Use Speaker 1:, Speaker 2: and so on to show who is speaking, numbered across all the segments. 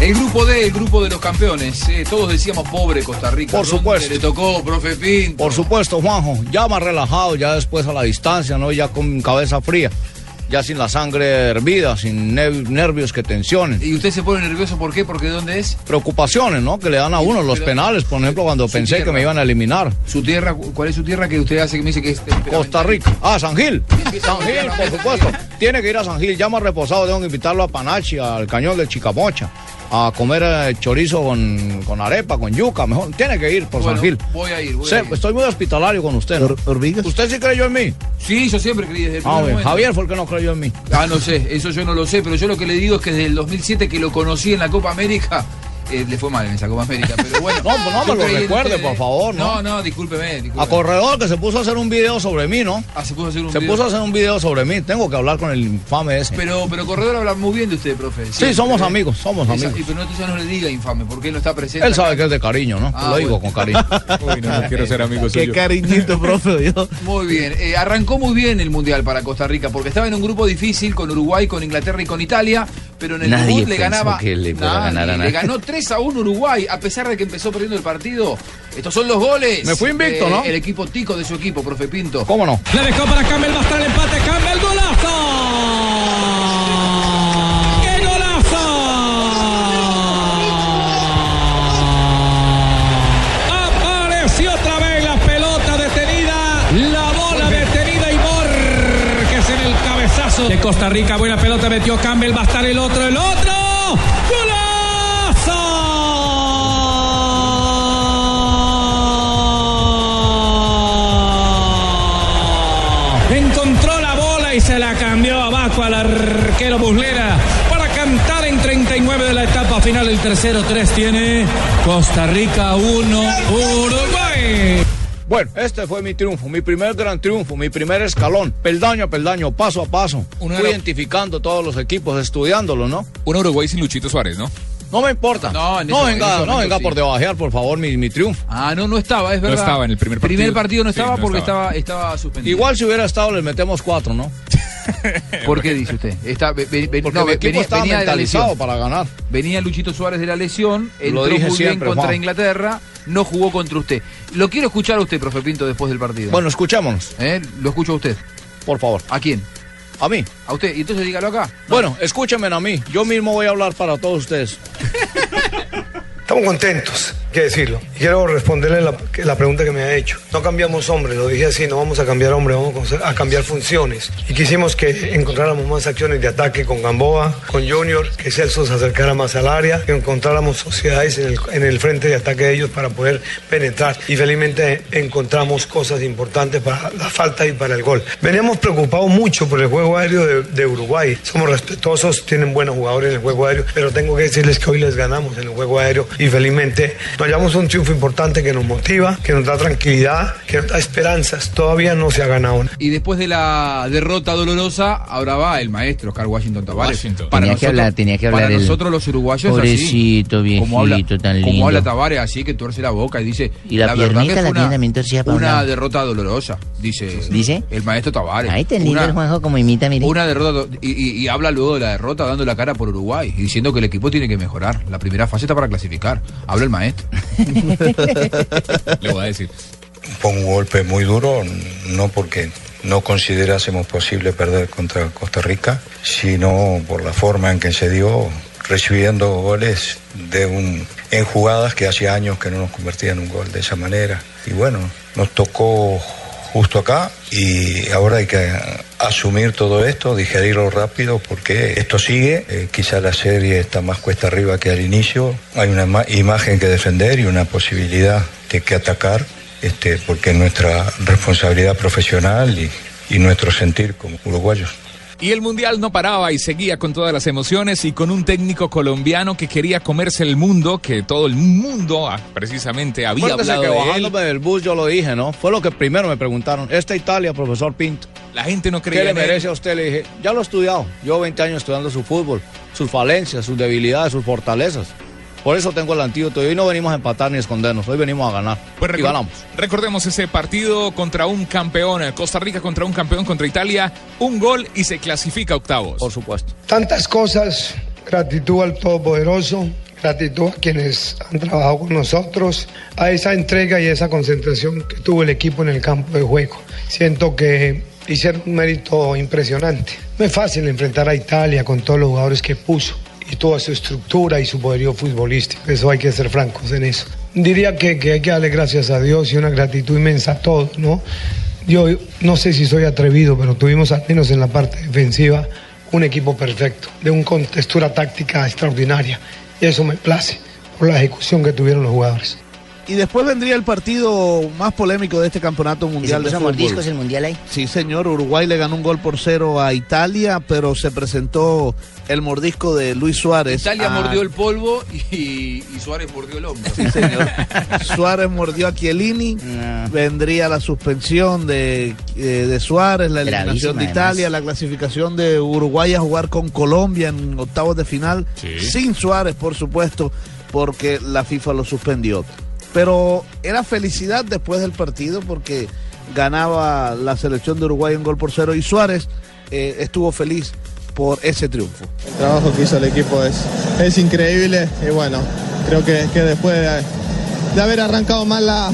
Speaker 1: El grupo D, el grupo de los campeones. eh, todos decíamos pobre Costa Rica.
Speaker 2: Por
Speaker 1: ¿Dónde
Speaker 2: supuesto.
Speaker 1: Le tocó, profe Pinto.
Speaker 2: Por supuesto, Juanjo, ya más relajado, ya después a la distancia, ¿no? Ya con cabeza fría, ya sin la sangre hervida, sin ne- nervios que tensionen.
Speaker 1: ¿Y usted se pone nervioso por qué? ¿Porque de dónde es?
Speaker 2: Preocupaciones, ¿no? Que le dan a uno los penales, por ejemplo, cuando pensé que me iban a eliminar.
Speaker 1: ¿Su tierra? cu- ¿Cuál es su tierra que usted hace que me dice que es
Speaker 2: Costa Rica. Ah, San Gil. San Gil, por supuesto. Tiene que ir a San Gil, ya más reposado, tengo que invitarlo a Panachi, al cañón de Chicamocha, a comer eh, chorizo con, con arepa, con yuca, mejor. Tiene que ir por
Speaker 1: Bueno,
Speaker 2: San Gil.
Speaker 1: voy a ir, voy
Speaker 2: Sí,
Speaker 1: a ir.
Speaker 2: Estoy muy hospitalario con usted. ¿no? ¿Usted sí creyó en mí?
Speaker 1: Sí, yo siempre creí desde el
Speaker 2: Ah, bien. Javier fue el que no creyó en mí.
Speaker 1: Ah, no sé, eso yo no lo sé, pero yo lo que le digo es que desde el 2007 que lo conocí en la Copa América, eh, le fue mal en esa Copa América, pero bueno.
Speaker 2: No, pues no me lo recuerde, por favor, ¿no?
Speaker 1: No, no, discúlpeme, discúlpeme.
Speaker 2: A corredor que se puso a hacer un video sobre mí, ¿no?
Speaker 1: Ah, se puso a hacer un
Speaker 2: Se
Speaker 1: video.
Speaker 2: puso a hacer un video sobre mí. Tengo que hablar con el infame ese.
Speaker 1: Pero, pero Corredor habla muy bien de usted, profe.
Speaker 2: Sí, somos amigos, somos
Speaker 1: Esa-
Speaker 2: amigos.
Speaker 1: y pero no, entonces no le diga infame, porque él no está presente.
Speaker 2: Él sabe
Speaker 1: acá.
Speaker 2: que es de cariño, ¿no?
Speaker 1: Ah,
Speaker 2: lo digo
Speaker 1: bueno.
Speaker 2: con cariño.
Speaker 3: Uy, no, no quiero ser amigo
Speaker 4: Qué
Speaker 3: suyo.
Speaker 4: cariñito, profe. Yo.
Speaker 1: Muy bien, eh, arrancó muy bien el Mundial para Costa Rica, porque estaba en un grupo difícil con Uruguay, con Inglaterra y con Italia, pero en el
Speaker 5: Nadie
Speaker 1: debut le ganaba.
Speaker 5: que le fuera a
Speaker 1: Nadie,
Speaker 5: ganar a
Speaker 1: Le
Speaker 5: nadie.
Speaker 1: ganó 3 a 1 Uruguay, a pesar de que empezó perdiendo el partido. Estos son los goles.
Speaker 2: Me fui invicto,
Speaker 1: de
Speaker 2: ¿no?
Speaker 1: El equipo tico de su equipo, profe Pinto.
Speaker 2: ¿Cómo no?
Speaker 6: Le dejó para Campbell, va a estar el empate. Campbell, golazo. ¡Qué golazo! Apareció otra vez de Costa Rica. Buena pelota metió Campbell, va a estar el otro, el otro. ¡Golazo! Encontró la bola y se la cambió abajo al arquero Buslera para cantar en 39 de la etapa final. El tercero 3 tiene Costa Rica 1, Uruguay.
Speaker 2: Bueno, este fue mi triunfo, mi primer gran triunfo, mi primer escalón, peldaño a peldaño, paso a paso. Fui identificando todos los equipos, estudiándolos, ¿no?
Speaker 3: Un Uruguay sin Luchito Suárez, ¿no?
Speaker 2: No me importa.
Speaker 1: No, en
Speaker 2: no venga, no venga
Speaker 1: sí.
Speaker 2: por debajear, por favor, mi, mi triunfo.
Speaker 1: Ah, no, no estaba, es verdad.
Speaker 3: estaba en el primer partido.
Speaker 1: Primer partido no
Speaker 3: Sí,
Speaker 1: estaba
Speaker 3: no
Speaker 1: porque
Speaker 3: estaba.
Speaker 1: estaba, estaba suspendido.
Speaker 2: Igual si hubiera estado, les metemos cuatro, ¿no?
Speaker 1: ¿Por qué dice usted? Está,
Speaker 2: Porque
Speaker 1: no,
Speaker 2: equipo
Speaker 1: venía,
Speaker 2: estaba
Speaker 1: venía de la
Speaker 2: mentalizado para ganar.
Speaker 1: Venía Luchito Suárez de la lesión, entró
Speaker 2: dije
Speaker 1: muy
Speaker 2: siempre,
Speaker 1: bien contra
Speaker 2: Juan.
Speaker 1: Inglaterra, no jugó contra usted. Lo quiero escuchar a usted, profe Pinto, después del partido.
Speaker 2: Bueno, escuchémonos,
Speaker 1: ¿Eh? Lo escucho a usted.
Speaker 2: por favor.
Speaker 1: ¿A quién?
Speaker 2: A mí.
Speaker 1: ¿A usted? Y entonces dígalo acá.
Speaker 2: Bueno, escúchenme a mí. Yo mismo voy a hablar para todos ustedes.
Speaker 7: Estamos contentos, que decirlo. Quiero responderle la, la pregunta que me ha hecho. No cambiamos hombres, lo dije así, no vamos a cambiar hombres, vamos a cambiar funciones. Y quisimos que encontráramos más acciones de ataque con Gamboa, con Junior, que Celso se acercara más al área, que encontráramos sociedades en el, en el frente de ataque de ellos para poder penetrar. Y felizmente encontramos cosas importantes para la falta y para el gol. Veníamos preocupados mucho por el juego aéreo de, de Uruguay. Somos respetuosos, tienen buenos jugadores en el juego aéreo, pero tengo que decirles que hoy les ganamos en el juego aéreo y felizmente nos llevamos un triunfo importante que nos motiva, que nos da tranquilidad, que nos da esperanzas. Todavía no se ha ganado.
Speaker 1: Y después de la derrota dolorosa, ahora va el maestro Oscar Washington Tavares.
Speaker 3: Washington.
Speaker 5: Tenía que hablar, tenía que hablar
Speaker 1: Para
Speaker 5: el-
Speaker 1: nosotros los uruguayos
Speaker 5: Pobrecito,
Speaker 1: así. como habla,
Speaker 5: tan
Speaker 1: Como
Speaker 5: lindo.
Speaker 1: habla Tavares, así que tuerce la boca y dice...
Speaker 5: Y la
Speaker 1: verdad
Speaker 5: piernita
Speaker 1: que
Speaker 5: la tiene también torcida para un
Speaker 1: Una derrota dolorosa, dice...
Speaker 5: ¿Dice?
Speaker 1: El maestro Tavares.
Speaker 5: Ay, tan lindo
Speaker 1: Una-
Speaker 5: el Juanjo como imita, mire.
Speaker 1: Una derrota do- y, y- y habla luego de la derrota dando la cara por Uruguay y diciendo que el equipo tiene que mejorar. La primera fase está para clasificar. Habla el maestro.
Speaker 3: Le voy a decir.
Speaker 8: Fue un golpe muy duro, no porque no considerásemos posible perder contra Costa Rica, sino por la forma en que se dio, recibiendo goles de un, en jugadas que hacía años que no nos convertían en un gol de esa manera. Y bueno, nos tocó justo acá y ahora hay que asumir todo esto, digerirlo rápido porque esto sigue, Eh, quizá la serie está más cuesta arriba que al inicio, hay una ima- imagen que defender y una posibilidad de que atacar, este, porque es nuestra responsabilidad profesional y, y nuestro sentir como uruguayos.
Speaker 3: Y el Mundial no paraba y seguía con todas las emociones y con un técnico colombiano que quería comerse el mundo, que todo el mundo ah, precisamente había
Speaker 2: Acuérdese
Speaker 3: hablado
Speaker 2: que
Speaker 3: de él.
Speaker 2: bajándome del bus yo lo dije, ¿no? Fue lo que primero me preguntaron. Esta Italia, profesor Pinto.
Speaker 3: La gente no creía
Speaker 2: ¿Qué le
Speaker 3: en él.
Speaker 2: merece a usted? Le dije, ya lo he estudiado. Llevo 20 años estudiando su fútbol, sus falencias, sus debilidades, sus fortalezas. Por eso tengo el antídoto. Y hoy no venimos a empatar ni a escondernos. Hoy venimos a ganar.
Speaker 3: Pues
Speaker 2: y ganamos.
Speaker 3: Recordemos ese partido contra un campeón, eh, Costa Rica contra un campeón contra Italia, un gol y se clasifica a octavos.
Speaker 2: Por supuesto.
Speaker 7: Tantas cosas, gratitud al Todopoderoso, gratitud a quienes han trabajado con nosotros, a esa entrega y esa concentración que tuvo el equipo en el campo de juego. Siento que hicieron un mérito impresionante. No es fácil enfrentar a Italia con todos los jugadores que puso y toda su estructura y su poderío futbolístico. Eso hay que ser francos en eso. Diría que, que hay que darle gracias a Dios y una gratitud inmensa a todos, ¿no? Yo no sé si soy atrevido, pero tuvimos al menos en la parte defensiva un equipo perfecto, de una contextura táctica extraordinaria. Y eso me place por la ejecución que tuvieron los jugadores.
Speaker 4: Y después vendría el partido más polémico de este campeonato mundial de fútbol.
Speaker 5: mordiscos el mundial ahí?
Speaker 4: Sí, señor. Uruguay le ganó un gol por cero a Italia, pero se presentó el mordisco de Luis Suárez.
Speaker 1: Italia
Speaker 4: a-
Speaker 1: mordió el polvo y, y Suárez mordió el hombro.
Speaker 4: Sí, señor. Suárez mordió a Chiellini. Vendría la suspensión de, eh, de Suárez, la eliminación
Speaker 5: Gravísima,
Speaker 4: de Italia, la clasificación de Uruguay a jugar con Colombia en octavos de final. Sin Suárez, por supuesto, porque la FIFA lo suspendió. Pero era felicidad después del partido porque ganaba la selección de Uruguay un gol por cero y Suárez eh, estuvo feliz por ese triunfo.
Speaker 9: El trabajo que hizo el equipo es, es increíble y bueno, creo que, que después de, de haber arrancado mal la,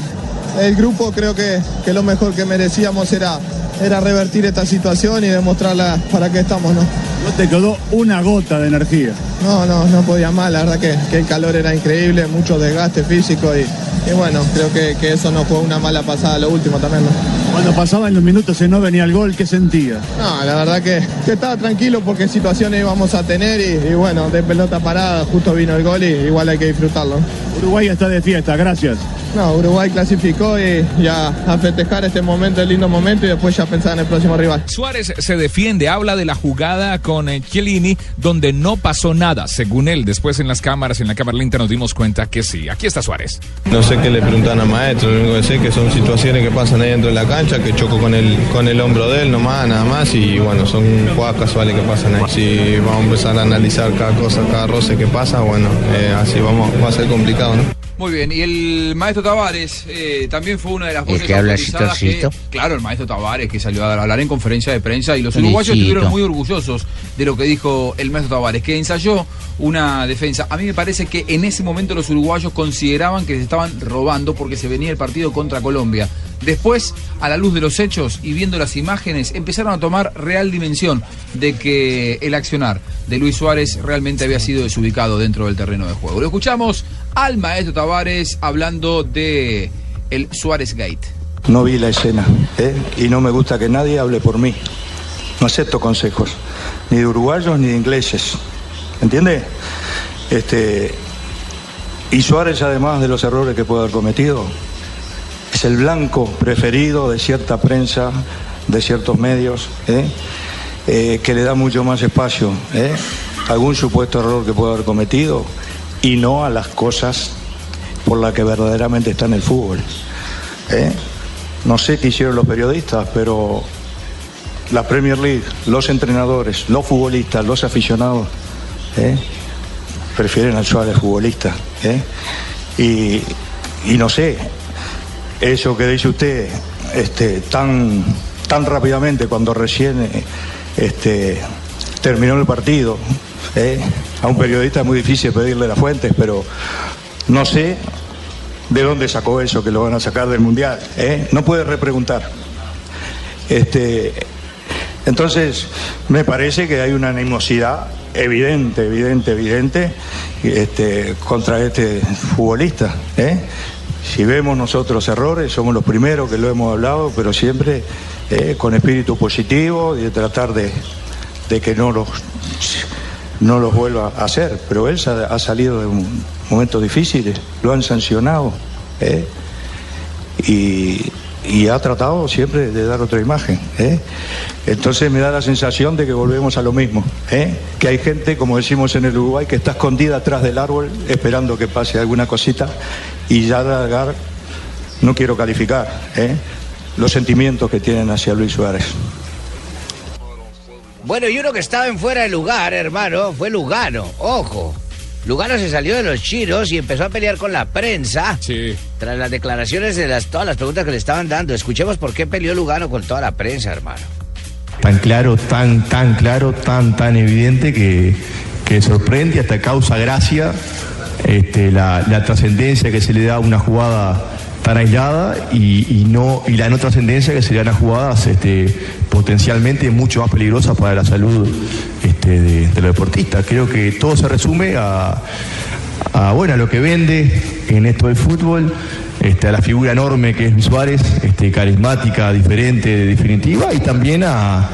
Speaker 9: el grupo, creo que, que lo mejor que merecíamos era, era revertir esta situación y demostrarla para qué estamos, ¿no?
Speaker 10: No te quedó una gota de energía.
Speaker 9: No, no, no podía más, la verdad que, que el calor era increíble, mucho desgaste físico y, y bueno, creo que, que eso nos fue una mala pasada lo último también, ¿no?
Speaker 10: Cuando pasaban los minutos y no venía el gol, ¿qué sentía?
Speaker 9: No, la verdad que, que estaba tranquilo porque situaciones íbamos a tener y, y bueno, de pelota parada justo vino el gol y igual hay que disfrutarlo.
Speaker 10: Uruguay está de fiesta, gracias.
Speaker 9: No, Uruguay clasificó y ya a festejar este momento, el lindo momento y después ya pensar en el próximo rival.
Speaker 3: Suárez se defiende, habla de la jugada con eh, Chiellini, donde no pasó nada, según él. Después en las cámaras, en la cámara lenta, nos dimos cuenta que sí. Aquí está Suárez.
Speaker 11: No sé qué le preguntan a Maestro, lo único que sé es que son situaciones que pasan ahí dentro de la cancha, que choco con el, con el hombro de él nomás, nada más, y bueno, son jugadas casuales que pasan ahí. Si vamos a empezar a analizar cada cosa, cada roce que pasa, bueno, eh, así vamos, va a ser complicado, ¿no?
Speaker 1: Muy bien, y el maestro Tavares eh, también fue una de las
Speaker 5: ¿El
Speaker 1: voces
Speaker 5: que habla
Speaker 1: que- claro, el maestro Tavares que salió a hablar en conferencia de prensa y los uruguayos estuvieron muy orgullosos de lo que dijo el maestro Tavares, que ensayó una defensa. A mí me parece que en ese momento los uruguayos consideraban que se estaban robando porque se venía el partido contra Colombia. Después, a la luz de los hechos y viendo las imágenes, empezaron a tomar real dimensión de que el accionar de Luis Suárez realmente había sido desubicado dentro del terreno de juego. Lo escuchamos al maestro Tavares hablando de el Suárez Gate.
Speaker 8: No vi la escena ¿eh? y no me gusta que nadie hable por mí. No acepto consejos, ni de uruguayos ni de ingleses. ¿Entiende? Este, y Suárez, además de los errores que puede haber cometido, es el blanco preferido de cierta prensa, de ciertos medios, ¿eh? Eh, que le da mucho más espacio algún supuesto error que puede haber cometido y no a las cosas por las que verdaderamente está en el fútbol. ¿eh? No sé qué hicieron los periodistas, pero la Premier League, los entrenadores, los futbolistas, los aficionados, ¿eh? prefieren al Suárez futbolista. ¿eh? Y, no sé, eso que dice usted este, tan, tan rápidamente cuando recién este, terminó el partido, ¿eh? a un periodista es muy difícil pedirle las fuentes, pero no sé de dónde sacó eso que lo van a sacar del Mundial. ¿eh? No puede repreguntar. Este, entonces, me parece que hay una animosidad evidente, evidente, evidente este, contra este futbolista. ¿eh? Si vemos nosotros errores, somos los primeros que lo hemos hablado, pero siempre con espíritu positivo y de tratar de, de que no los, no los vuelva a hacer. Pero él ha salido de momentos difíciles, lo han sancionado. ¿eh? Y, ha tratado siempre de dar otra imagen. ¿eh? Entonces me da la sensación de que volvemos a lo mismo, ¿eh? que hay gente, como decimos en el Uruguay, que está escondida atrás del árbol esperando que pase alguna cosita y ya largar, no quiero calificar, los sentimientos que tienen hacia Luis Suárez.
Speaker 12: Bueno, y uno que estaba en fuera de lugar, hermano, fue Lugano. Ojo. Lugano se salió de los chiros y empezó a pelear con la prensa.
Speaker 3: Sí.
Speaker 12: Tras las declaraciones de las, todas las preguntas que le estaban dando. Escuchemos por qué peleó Lugano con toda la prensa, hermano.
Speaker 11: Tan claro, tan, tan claro, tan, tan evidente que, que sorprende, hasta causa gracia este, la, la trascendencia que se le da a una jugada tan aislada y, no y la no trascendencia que se le dan a jugadas este, potencialmente mucho más peligrosas para la salud este, de, los deportistas. Creo que todo se resume a, bueno, lo que vende en esto del fútbol, este, a la figura enorme que es Luis Suárez, este, carismática, diferente, definitiva, y también a,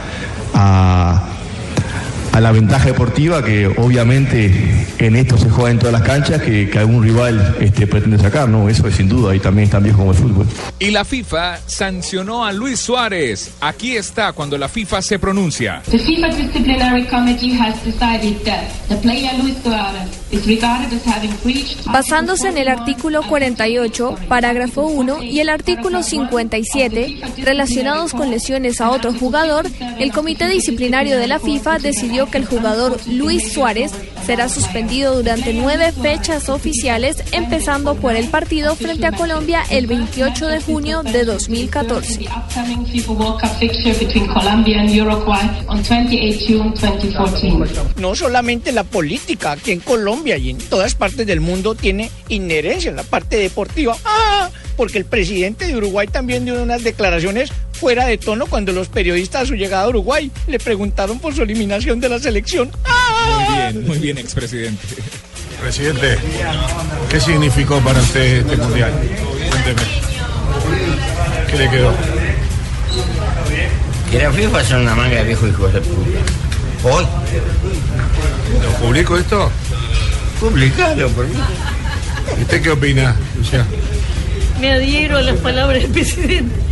Speaker 11: a la ventaja deportiva que obviamente en esto se juega en todas las canchas que, que algún rival este, pretende sacar, ¿no? Eso es sin duda y también es tan viejo como el fútbol.
Speaker 3: Y la FIFA sancionó a Luis Suárez. Aquí está cuando la FIFA se pronuncia.
Speaker 13: The FIFA Disciplinary Committee has decided that the player Luis Suarez is regarded as having breached
Speaker 14: Basándose en el artículo 48, parágrafo 1 y el artículo 57, relacionados con lesiones a otro jugador, el Comité Disciplinario de la FIFA decidió que el jugador Luis Suárez será suspendido durante nueve fechas oficiales, empezando por el partido frente a Colombia el 28 de junio de 2014.
Speaker 13: the upcoming FIFA World Cup fixture between Colombia and Uruguay on 28 June 2014.
Speaker 12: No solamente la política aquí en Colombia y en todas partes del mundo tiene inherencia en la parte deportiva. ¡Ah! Porque el presidente de Uruguay también dio unas declaraciones fuera de tono cuando los periodistas a su llegada a Uruguay le preguntaron por su eliminación de la selección.
Speaker 3: Muy bien, muy bien, expresidente.
Speaker 15: Presidente, ¿qué significó para usted este mundial? Cuénteme. ¿Qué le quedó?
Speaker 16: Que la FIFA son una manga de viejos hijos de puta. Hoy.
Speaker 15: ¿Lo publico esto?
Speaker 16: Publicalo, por mí.
Speaker 15: ¿Y usted qué opina, Luciano?
Speaker 17: Me adhiero a las palabras del presidente.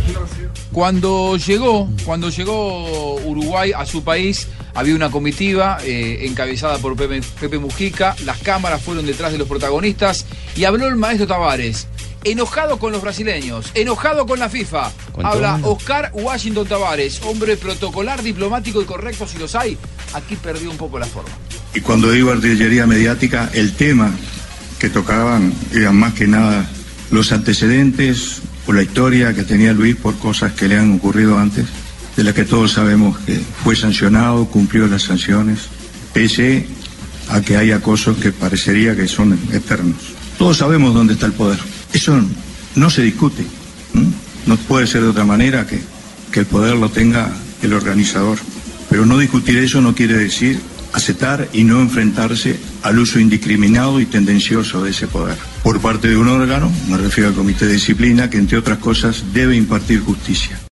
Speaker 1: Cuando llegó, cuando llegó Uruguay a su país, había una comitiva eh, encabezada por Pepe, Pepe Mujica, las cámaras fueron detrás de los protagonistas y habló el maestro Tavares. Enojado con los brasileños, enojado con la FIFA.
Speaker 18: Con
Speaker 1: Habla. Oscar Washington Tavares, hombre protocolar, diplomático y correcto si los hay. Aquí perdió un poco la forma.
Speaker 8: Y cuando digo artillería mediática, el tema que tocaban eran más que nada los antecedentes o la historia que tenía Luis por cosas que le han ocurrido antes, de las que todos sabemos que fue sancionado, cumplió las sanciones, pese a que hay acosos que parecería que son eternos. Todos sabemos dónde está el poder. Eso no se discute. No puede ser de otra manera que el poder lo tenga el organizador. Pero no discutir eso no quiere decir aceptar y no enfrentarse al uso indiscriminado y tendencioso de ese poder. Por parte de un órgano, me refiero al Comité de Disciplina, que entre otras cosas debe impartir justicia.